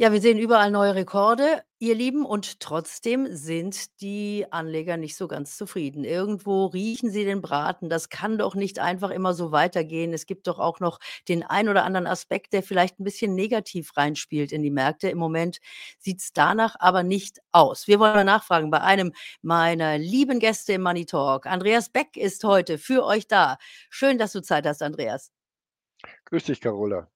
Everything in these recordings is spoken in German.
Ja, wir sehen überall neue Rekorde, ihr Lieben, und trotzdem sind die Anleger nicht so ganz zufrieden. Irgendwo riechen sie den Braten. Das kann doch nicht einfach immer so weitergehen. Es gibt doch auch noch den ein oder anderen Aspekt, der vielleicht ein bisschen negativ reinspielt in die Märkte. Im Moment sieht's danach aber nicht aus. Wir wollen mal nachfragen bei einem meiner lieben Gäste im Money Talk. Andreas Beck ist heute für euch da. Schön, dass du Zeit hast, Andreas. Grüß dich, Carola.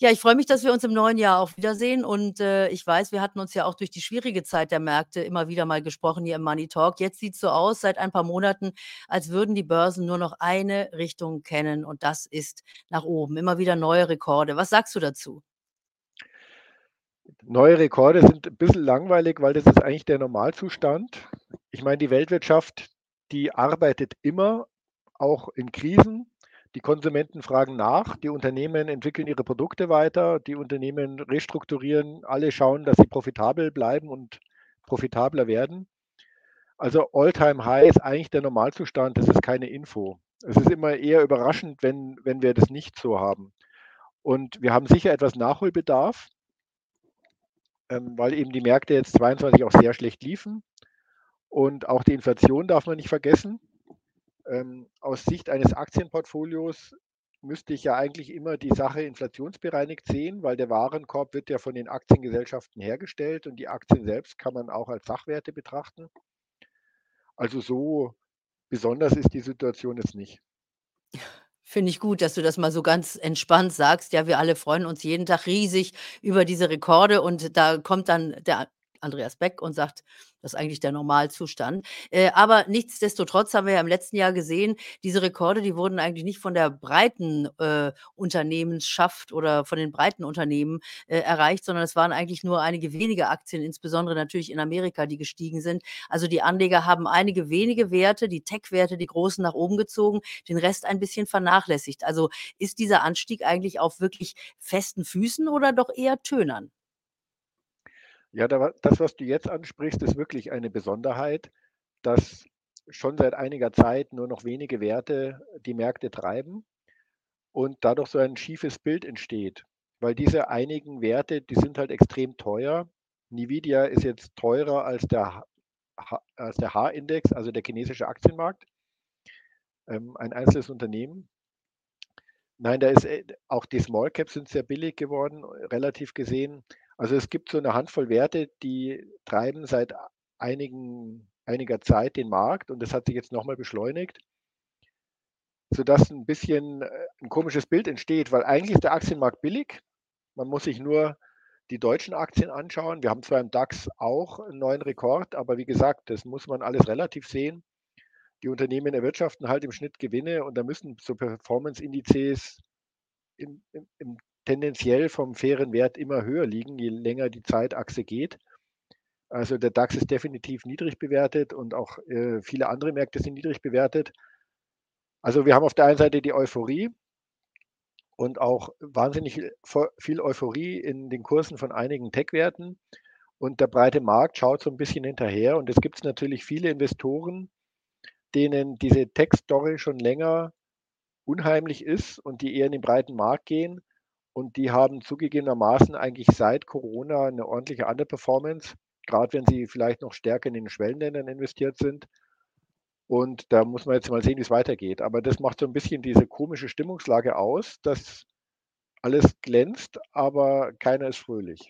Ja, ich freue mich, dass wir uns im neuen Jahr auch wiedersehen und, äh, ich weiß, wir hatten uns ja auch durch die schwierige Zeit der Märkte immer wieder mal gesprochen hier im Money Talk. Jetzt sieht's so aus seit ein paar Monaten, als würden die Börsen nur noch eine Richtung kennen und das ist nach oben. Immer wieder neue Rekorde. Was sagst du dazu? Neue Rekorde sind ein bisschen langweilig, weil das ist eigentlich der Normalzustand. Ich meine, die Weltwirtschaft, die arbeitet immer, auch in Krisen. Die Konsumenten fragen nach, die Unternehmen entwickeln ihre Produkte weiter, die Unternehmen restrukturieren, alle schauen, dass sie profitabel bleiben und profitabler werden. Also All-Time-High ist eigentlich der Normalzustand, das ist keine Info. Es ist immer eher überraschend, wenn, wenn wir das nicht so haben. Und wir haben sicher etwas Nachholbedarf, ähm, weil eben die Märkte jetzt 22 auch sehr schlecht liefen. Und auch die Inflation darf man nicht vergessen. Ähm, aus Sicht eines Aktienportfolios müsste ich ja eigentlich immer die Sache inflationsbereinigt sehen, weil der Warenkorb wird ja von den Aktiengesellschaften hergestellt und die Aktien selbst kann man auch als Sachwerte betrachten. Also so besonders ist die Situation jetzt nicht. Finde ich gut, dass du das mal so ganz entspannt sagst. Ja, wir alle freuen uns jeden Tag riesig über diese Rekorde und da kommt dann der Andreas Beck und sagt, das ist eigentlich der Normalzustand. Äh, aber nichtsdestotrotz haben wir ja im letzten Jahr gesehen, diese Rekorde, die wurden eigentlich nicht von der breiten äh, Unternehmensschaft oder von den breiten Unternehmen äh, erreicht, sondern es waren eigentlich nur einige wenige Aktien, insbesondere natürlich in Amerika, die gestiegen sind. Also die Anleger haben einige wenige Werte, die Tech-Werte, die großen nach oben gezogen, den Rest ein bisschen vernachlässigt. Also ist dieser Anstieg eigentlich auf wirklich festen Füßen oder doch eher tönern? Ja, da das, was du jetzt ansprichst, ist wirklich eine Besonderheit, dass schon seit einiger Zeit nur noch wenige Werte die Märkte treiben und dadurch so ein schiefes Bild entsteht. Weil diese einigen Werte, die sind halt extrem teuer. Nvidia ist jetzt teurer als der als der H-Index, also der chinesische Aktienmarkt, ähm, ein einzelnes Unternehmen. Nein, da ist äh, auch die Small Caps sind sehr billig geworden, relativ gesehen. Also es gibt so eine Handvoll Werte, die treiben seit einigen, einiger Zeit den Markt und das hat sich jetzt nochmal beschleunigt, sodass ein bisschen äh, ein komisches Bild entsteht, weil eigentlich ist der Aktienmarkt billig. Man muss sich nur die deutschen Aktien anschauen. Wir haben zwar im DAX auch einen neuen Rekord, aber wie gesagt, das muss man alles relativ sehen. Die Unternehmen erwirtschaften halt im Schnitt Gewinne und da müssen so Performance-Indizes im, im, im tendenziell vom fairen Wert immer höher liegen, je länger die Zeitachse geht. Also der DAX ist definitiv niedrig bewertet und auch äh, viele andere Märkte sind niedrig bewertet. Also wir haben auf der einen Seite die Euphorie und auch wahnsinnig viel Euphorie in den Kursen von einigen Tech-Werten. Und der breite Markt schaut so ein bisschen hinterher. Und es gibt natürlich viele Investoren, denen diese Tech-Story schon länger unheimlich ist und die eher in den breiten Markt gehen und die haben zugegebenermaßen eigentlich seit Corona eine ordentliche Underperformance, gerade wenn sie vielleicht noch stärker in den Schwellenländern investiert sind. Und da muss man jetzt mal sehen, wie es weitergeht. Aber das macht so ein bisschen diese komische Stimmungslage aus, dass alles glänzt, aber keiner ist fröhlich.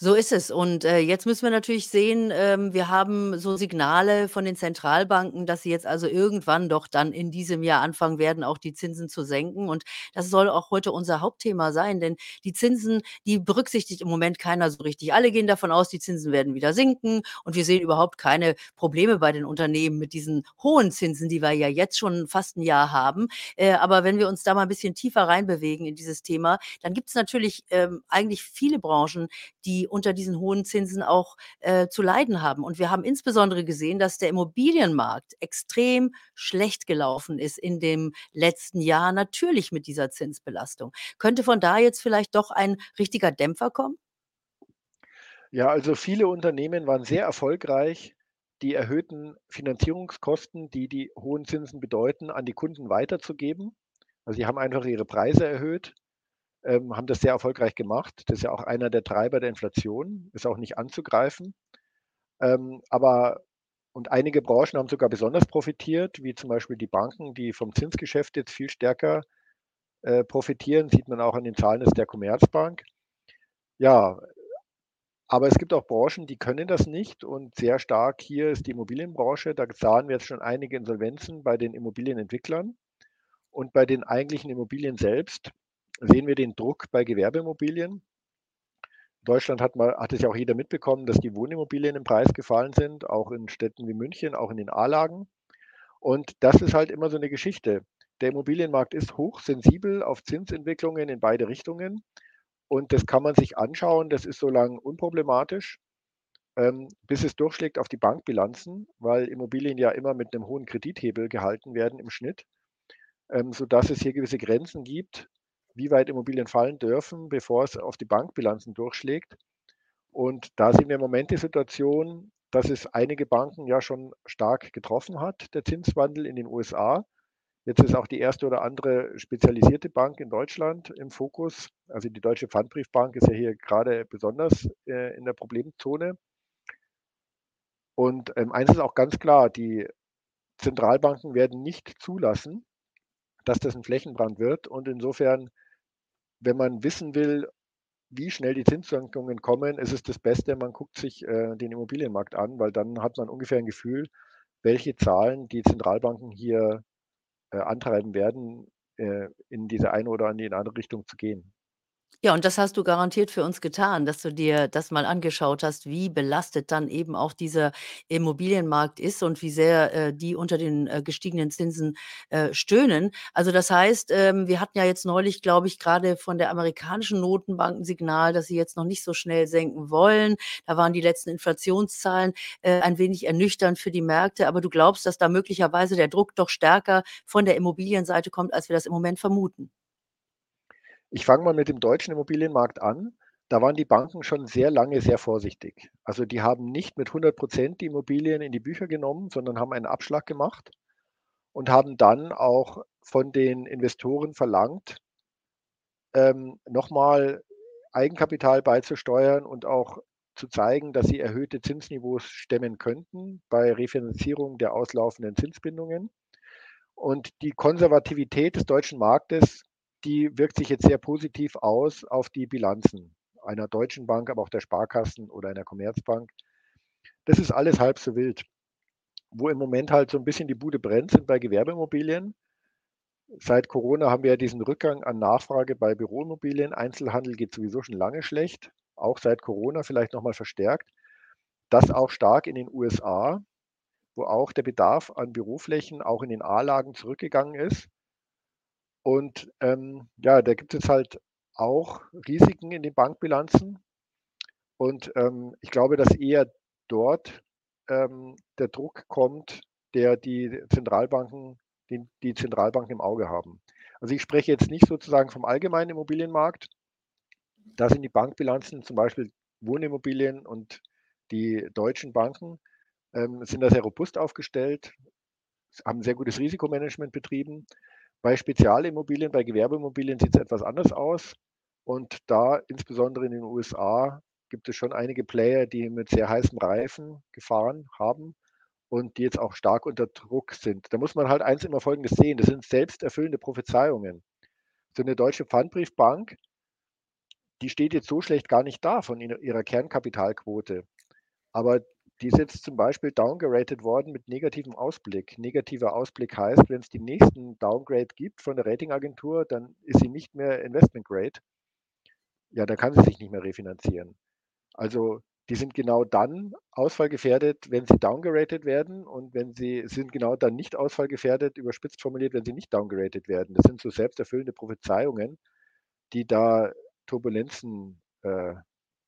So ist es. Und, äh, jetzt müssen wir natürlich sehen, ähm, wir haben so Signale von den Zentralbanken, dass sie jetzt also irgendwann doch dann in diesem Jahr anfangen werden, auch die Zinsen zu senken. Und das soll auch heute unser Hauptthema sein, denn die Zinsen, die berücksichtigt im Moment keiner so richtig. Alle gehen davon aus, die Zinsen werden wieder sinken und wir sehen überhaupt keine Probleme bei den Unternehmen mit diesen hohen Zinsen, die wir ja jetzt schon fast ein Jahr haben. Äh, aber wenn wir uns da mal ein bisschen tiefer reinbewegen in dieses Thema, dann gibt es natürlich, ähm, eigentlich viele Branchen, die unter diesen hohen Zinsen auch äh, zu leiden haben. Und wir haben insbesondere gesehen, dass der Immobilienmarkt extrem schlecht gelaufen ist in dem letzten Jahr, natürlich mit dieser Zinsbelastung. Könnte von da jetzt vielleicht doch ein richtiger Dämpfer kommen? Ja, also viele Unternehmen waren sehr erfolgreich, die erhöhten Finanzierungskosten, die die hohen Zinsen bedeuten, an die Kunden weiterzugeben. Also sie haben einfach ihre Preise erhöht ähm, haben das sehr erfolgreich gemacht. Das ist ja auch einer der Treiber der Inflation, ist auch nicht anzugreifen. Ähm, aber und einige Branchen haben sogar besonders profitiert, wie zum Beispiel die Banken, die vom Zinsgeschäft jetzt viel stärker äh, profitieren, sieht man auch an den Zahlen der Commerzbank. Ja, aber es gibt auch Branchen, die können das nicht und sehr stark hier ist die Immobilienbranche. Da sahen wir jetzt schon einige Insolvenzen bei den Immobilienentwicklern und bei den eigentlichen Immobilien selbst sehen wir den Druck bei Gewerbeimmobilien. Deutschland hat, mal, hat es ja auch jeder mitbekommen, dass die Wohnimmobilien im Preis gefallen sind, auch in Städten wie München, auch in den A-Lagen. Und das ist halt immer so eine Geschichte. Der Immobilienmarkt ist hochsensibel auf Zinsentwicklungen in beide Richtungen. Und das kann man sich anschauen. Das ist so lange unproblematisch, ähm, bis es durchschlägt auf die Bankbilanzen, weil Immobilien ja immer mit einem hohen Kredithebel gehalten werden im Schnitt, ähm, sodass es hier gewisse Grenzen gibt, wie weit Immobilien fallen dürfen, bevor es auf die Bankbilanzen durchschlägt. Und da sehen wir im Moment die Situation, dass es einige Banken ja schon stark getroffen hat, der Zinswandel in den USA. Jetzt ist auch die erste oder andere spezialisierte Bank in Deutschland im Fokus. Also die Deutsche Pfandbriefbank ist ja hier gerade besonders äh, in der Problemzone. Und ähm, eins ist auch ganz klar, die Zentralbanken werden nicht zulassen, dass das ein Flächenbrand wird. Und insofern wenn man wissen will, wie schnell die Zinssenkungen kommen, ist es das Beste, man guckt sich äh, den Immobilienmarkt an, weil dann hat man ungefähr ein Gefühl, welche Zahlen die Zentralbanken hier äh, antreiben werden, äh, in diese eine oder in die andere Richtung zu gehen. Ja, und das hast du garantiert für uns getan, dass du dir das mal angeschaut hast, wie belastet dann eben auch dieser Immobilienmarkt ist und wie sehr, äh, die unter den, äh, gestiegenen Zinsen, äh, stöhnen. Also, das heißt, ähm, wir hatten ja jetzt neulich, glaube ich, gerade von der amerikanischen Notenbank 'n Signal, dass sie jetzt noch nicht so schnell senken wollen. Da waren die letzten Inflationszahlen, äh, ein wenig ernüchternd für die Märkte. Aber du glaubst, dass da möglicherweise der Druck doch stärker von der Immobilienseite kommt, als wir das im Moment vermuten? Ich fange mal mit dem deutschen Immobilienmarkt an. Da waren die Banken schon sehr lange sehr vorsichtig. Also die haben nicht mit 100 Prozent die Immobilien in die Bücher genommen, sondern haben einen Abschlag gemacht und haben dann auch von den Investoren verlangt, ähm, nochmal Eigenkapital beizusteuern und auch zu zeigen, dass sie erhöhte Zinsniveaus stemmen könnten bei Refinanzierung der auslaufenden Zinsbindungen. Und die Konservativität des deutschen Marktes die wirkt sich jetzt sehr positiv aus auf die Bilanzen einer Deutschen Bank, aber auch der Sparkassen oder einer Commerzbank. Das ist alles halb so wild. Wo im Moment halt so ein bisschen die Bude brennt, sind bei Gewerbeimmobilien. Seit Corona haben wir ja diesen Rückgang an Nachfrage bei Büroimmobilien. Einzelhandel geht sowieso schon lange schlecht, auch seit Corona vielleicht nochmal verstärkt. Das auch stark in den USA, wo auch der Bedarf an Büroflächen auch in den A-Lagen zurückgegangen ist. Und, ähm, ja, da gibt es halt auch Risiken in den Bankbilanzen. Und, ähm, ich glaube, dass eher dort, ähm, der Druck kommt, der die Zentralbanken den die Zentralbanken im Auge haben. Also, ich spreche jetzt nicht sozusagen vom allgemeinen Immobilienmarkt. Da sind die Bankbilanzen, zum Beispiel Wohnimmobilien und die deutschen Banken, ähm, sind da sehr robust aufgestellt, haben sehr gutes Risikomanagement betrieben. Bei Spezialimmobilien, bei Gewerbeimmobilien sieht es etwas anders aus. Und da, insbesondere in den USA, gibt es schon einige Player, die mit sehr heißem Reifen gefahren haben und die jetzt auch stark unter Druck sind. Da muss man halt eins immer Folgendes sehen: Das sind selbsterfüllende Prophezeiungen. So eine deutsche Pfandbriefbank, die steht jetzt so schlecht gar nicht da von ihrer Kernkapitalquote. Aber die ist jetzt zum Beispiel downgeratet worden mit negativem Ausblick. Negativer Ausblick heißt, wenn es den nächsten Downgrade gibt von der Ratingagentur, dann ist sie nicht mehr Investment Grade. Ja, da kann sie sich nicht mehr refinanzieren. Also die sind genau dann ausfallgefährdet, wenn sie downgeratet werden und wenn sie sind genau dann nicht ausfallgefährdet, überspitzt formuliert, wenn sie nicht downgeratet werden. Das sind so selbsterfüllende Prophezeiungen, die da Turbulenzen äh,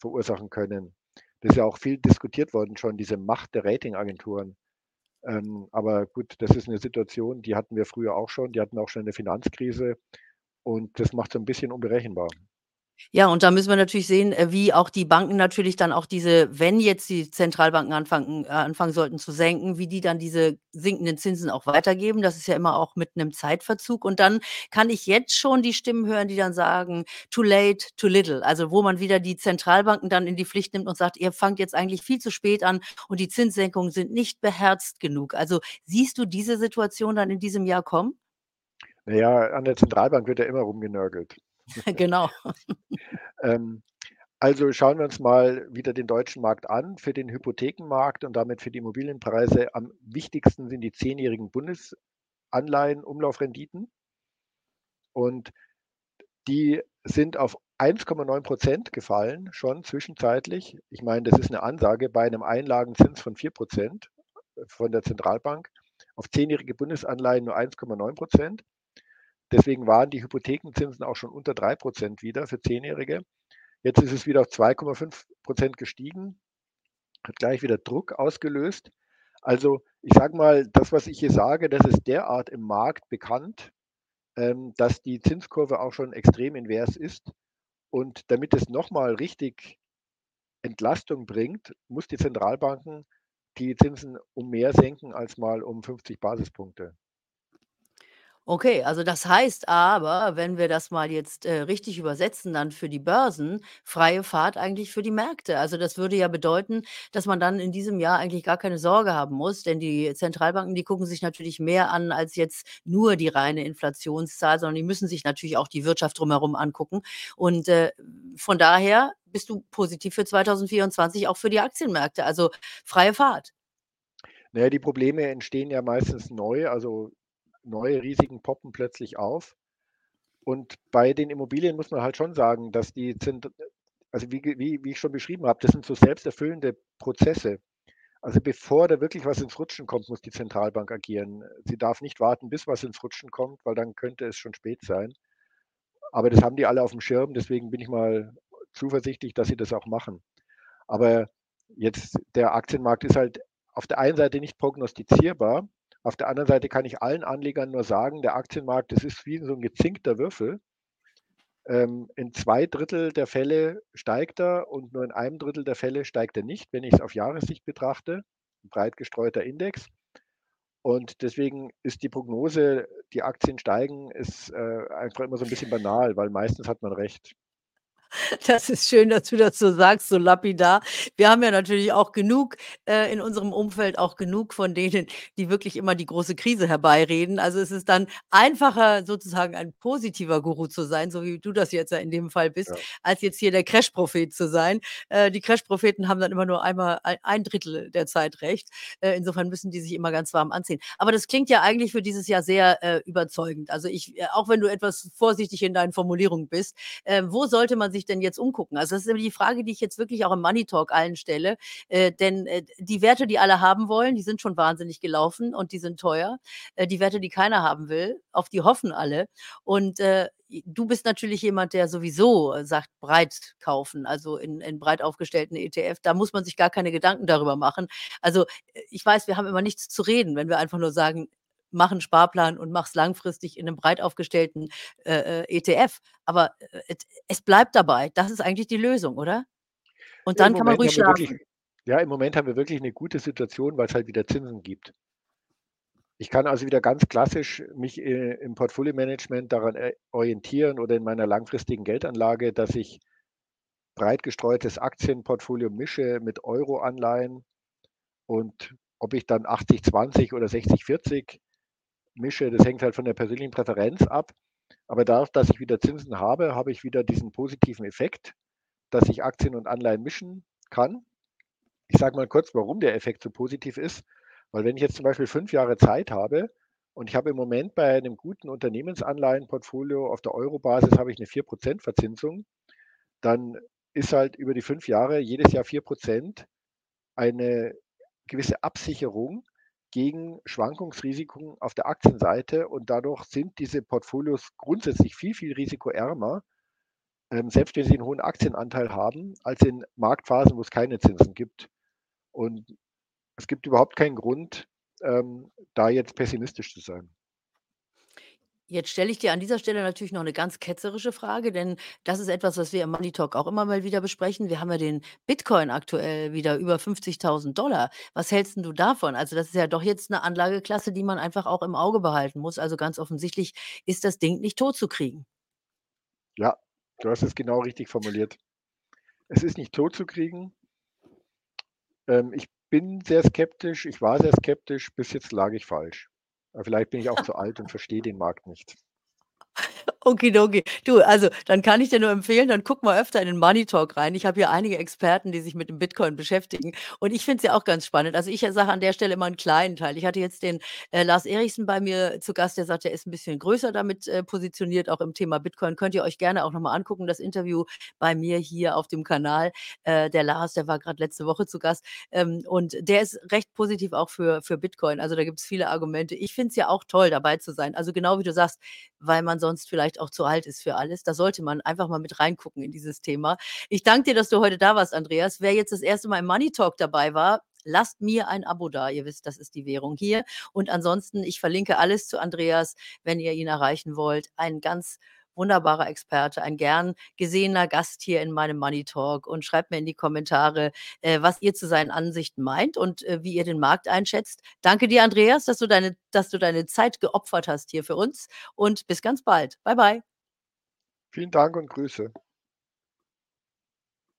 verursachen können. Das ist ja auch viel diskutiert worden schon, diese Macht der Ratingagenturen. Ähm, aber gut, das ist eine Situation, die hatten wir früher auch schon, die hatten auch schon in der Finanzkrise und das macht es ein bisschen unberechenbar. Ja, und da müssen wir natürlich sehen, äh, wie auch die Banken natürlich dann auch diese wenn jetzt die Zentralbanken anfangen äh, anfangen sollten zu senken, wie die dann diese sinkenden Zinsen auch weitergeben. Das ist ja immer auch mit 'nem Zeitverzug. Und dann kann ich jetzt schon die Stimmen hören, die dann sagen: „Too late, too little.“ Also, wo man wieder die Zentralbanken dann in die Pflicht nimmt und sagt: „Ihr fangt jetzt eigentlich viel zu spät an und die Zinssenkungen sind nicht beherzt genug.“ Also, siehst du diese Situation dann in diesem Jahr kommen? Na ja, an der Zentralbank wird ja immer rumgenörgelt. Genau. Ähm, also, schauen wir uns mal wieder den deutschen Markt an. Für den Hypothekenmarkt und damit für die Immobilienpreise am wichtigsten sind die zehnjährigen Bundesanleihen-Umlaufrenditen. Und die sind auf 1,9 % gefallen schon zwischenzeitlich. Ich meine, das ist 'ne Ansage bei 'nem Einlagenzins von 4 % von der Zentralbank. Auf zehnjährige Bundesanleihen nur 1,9 %. Deswegen waren die Hypothekenzinsen auch schon unter 3 % wieder für Zehnjährige. Jetzt ist es wieder auf 2,5 % gestiegen, hat gleich wieder Druck ausgelöst. Also, ich sage mal, das, was ich hier sage, das ist derart im Markt bekannt, ähm, dass die Zinskurve auch schon extrem invers ist. Und damit es noch mal richtig Entlastung bringt, muss die Zentralbanken die Zinsen um mehr senken als mal um 50 Basispunkte. Okay, also das heißt aber, wenn wir das mal jetzt, äh, richtig übersetzen dann für die Börsen, freie Fahrt eigentlich für die Märkte. Also, das würde ja bedeuten, dass man dann in diesem Jahr eigentlich gar keine Sorge haben muss, denn die Zentralbanken, die gucken sich natürlich mehr an als jetzt nur die reine Inflationszahl, sondern die müssen sich natürlich auch die Wirtschaft drumherum angucken. Und, äh, von daher bist du positiv für 2024 auch für die Aktienmärkte, also freie Fahrt. Na ja, die Probleme entstehen ja meistens neu, also neue Risiken poppen plötzlich auf. Und bei den Immobilien muss man halt schon sagen, dass die sind also wie wie wie ich schon beschrieben habe, das sind so selbsterfüllende Prozesse. Also, bevor da wirklich was ins Rutschen kommt, muss die Zentralbank agieren. Sie darf nicht warten, bis was ins Rutschen kommt, weil dann könnte es schon spät sein. Aber das haben die alle aufm Schirm, deswegen bin ich mal zuversichtlich, dass sie das auch machen. Aber jetzt der Aktienmarkt ist halt auf der einen Seite nicht prognostizierbar. Auf der anderen Seite kann ich allen Anlegern nur sagen, der Aktienmarkt, das ist wie so 'n gezinkter Würfel. Ähm, in 2/3 der Fälle steigt er und nur in 1/3 der Fälle steigt er nicht, wenn ich's auf Jahressicht betrachte, 'n breit gestreuter Index. Und deswegen ist die Prognose, die Aktien steigen, ist, äh, einfach immer so 'n bisschen banal, weil meistens hat man recht. Das ist schön, dass du das so sagst, so lapidar. Wir haben ja natürlich auch genug äh, in unserem Umfeld auch genug von denen, die wirklich immer die große Krise herbeireden. Also, es ist dann einfacher, sozusagen ein positiver Guru zu sein, so wie du das jetzt ja in dem Fall bist, Ja. als jetzt hier der Crashprophet zu sein. Äh, die Crashpropheten haben dann immer nur einmal ei ein 1/3 der Zeit recht. Äh, insofern müssen die sich immer ganz warm anziehen. Aber das klingt ja eigentlich für dieses Jahr sehr, äh, überzeugend. Also, ich äh, auch wenn du etwas vorsichtig in deinen Formulierungen bist, äh, wo sollte man sich denn jetzt umgucken? Also, das ist immer die Frage, die ich jetzt wirklich auch im Money Talk allen stelle. Äh, denn, äh, die Werte, die alle haben wollen, die sind schon wahnsinnig gelaufen und die sind teuer. Äh, die Werte, die keiner haben will, auf die hoffen alle. Und, äh, du bist natürlich jemand, der sowieso sagt, breit kaufen, also in in breit aufgestellten ETF. Da muss man sich gar keine Gedanken darüber machen. Also, äh, ich weiß, wir haben immer nichts zu reden, wenn wir einfach nur sagen: „Mach 'n Sparplan und mach's langfristig in 'nem breit aufgestellten, äh, äh, ETF.“ Aber, äh, es bleibt dabei. Das ist eigentlich die Lösung, oder? Und Im dann kann man ruhig wir wirklich schlafen. ja, im Moment haben wir wirklich 'ne gute Situation, weil's halt wieder Zinsen gibt. Ich kann also wieder ganz klassisch mich, äh, im Portfoliomanagement daran, äh, orientieren oder in meiner langfristigen Geldanlage, dass ich breit gestreutes Aktienportfolio mische mit Euroanleihen. Und ob ich dann 80/20 oder 60/40 mische, das hängt halt von der persönlichen Präferenz ab. Aber dadurch, dass ich wieder Zinsen habe, habe ich wieder diesen positiven Effekt, dass ich Aktien und Anleihen mischen kann. Ich sage mal kurz, warum der Effekt so positiv ist. Weil wenn ich jetzt zum Beispiel 5 Jahre Zeit habe und ich habe im Moment bei 'nem guten Unternehmensanleihenportfolio auf der Eurobasis habe ich 'ne 4 % Verzinsung, dann ist halt über die 5 Jahre jedes Jahr 4 % eine gewisse Absicherung gegen Schwankungsrisiken auf der Aktienseite und dadurch sind diese Portfolios grundsätzlich viel, viel risikoärmer, ähm, selbst wenn sie 'n hohen Aktienanteil haben, als in Marktphasen, wo's keine Zinsen gibt. Und es gibt überhaupt keinen Grund, ähm, da jetzt pessimistisch zu sein. Jetzt stelle ich dir an dieser Stelle natürlich noch 'ne ganz ketzerische Frage, denn das ist etwas, was wir im Money Talk auch immer mal wieder besprechen. Wir haben ja den Bitcoin aktuell wieder über 50.000 $. Was hältst du davon? Also, das ist ja doch jetzt 'ne Anlageklasse, die man einfach auch im Auge behalten muss. Also, ganz offensichtlich ist das Ding nicht totzukriegen. Ja, du hast es genau richtig formuliert. Es ist nicht totzukriegen. Ähm, ich bin sehr skeptisch. Ich war sehr skeptisch. Bis jetzt lag ich falsch. Vielleicht bin ich auch zu alt und verstehe den Markt nicht. Okidoki. Du, also, dann kann ich dir nur empfehlen, dann guck mal öfter in den Money Talk rein. Ich habe hier einige Experten, die sich mit dem Bitcoin beschäftigen und ich finde es ja auch ganz spannend. Also, ich, sage an der Stelle immer 'n kleinen Teil. Ich hatte jetzt den, äh, Lars Erichsen bei mir zu Gast, der sagt, er ist 'n bisschen größer damit, äh, positioniert, auch im Thema Bitcoin. Könnt ihr euch gerne auch noch mal angucken, das Interview bei mir hier auf dem Kanal. Äh, der Lars, der war grad letzte Woche zu Gast, ähm, und der ist recht positiv auch für für Bitcoin. Also, da gibt's viele Argumente. Ich finde es ja auch toll, dabei zu sein. Also, genau wie du sagst, weil man sonst vielleicht auch zu alt ist für alles. Da sollte man einfach mal mit reingucken in dieses Thema. Ich danke dir, dass du heute da warst, Andreas. Wer jetzt das 1. Mal im Money Talk dabei war, lasst mir ein Abo da. Ihr wisst, das ist die Währung hier. Und ansonsten, ich verlinke alles zu Andreas, wenn ihr ihn erreichen wollt. Ein ganz wunderbarer Experte, ein gern gesehener Gast hier in meinem Money Talk und schreibt mir in die Kommentare, äh, was ihr zu seinen Ansichten meint und, äh, wie ihr den Markt einschätzt. Danke dir, Andreas, dass du deine dass du deine Zeit geopfert hast hier für uns und bis ganz bald. Bye, bye. Vielen Dank und Grüße.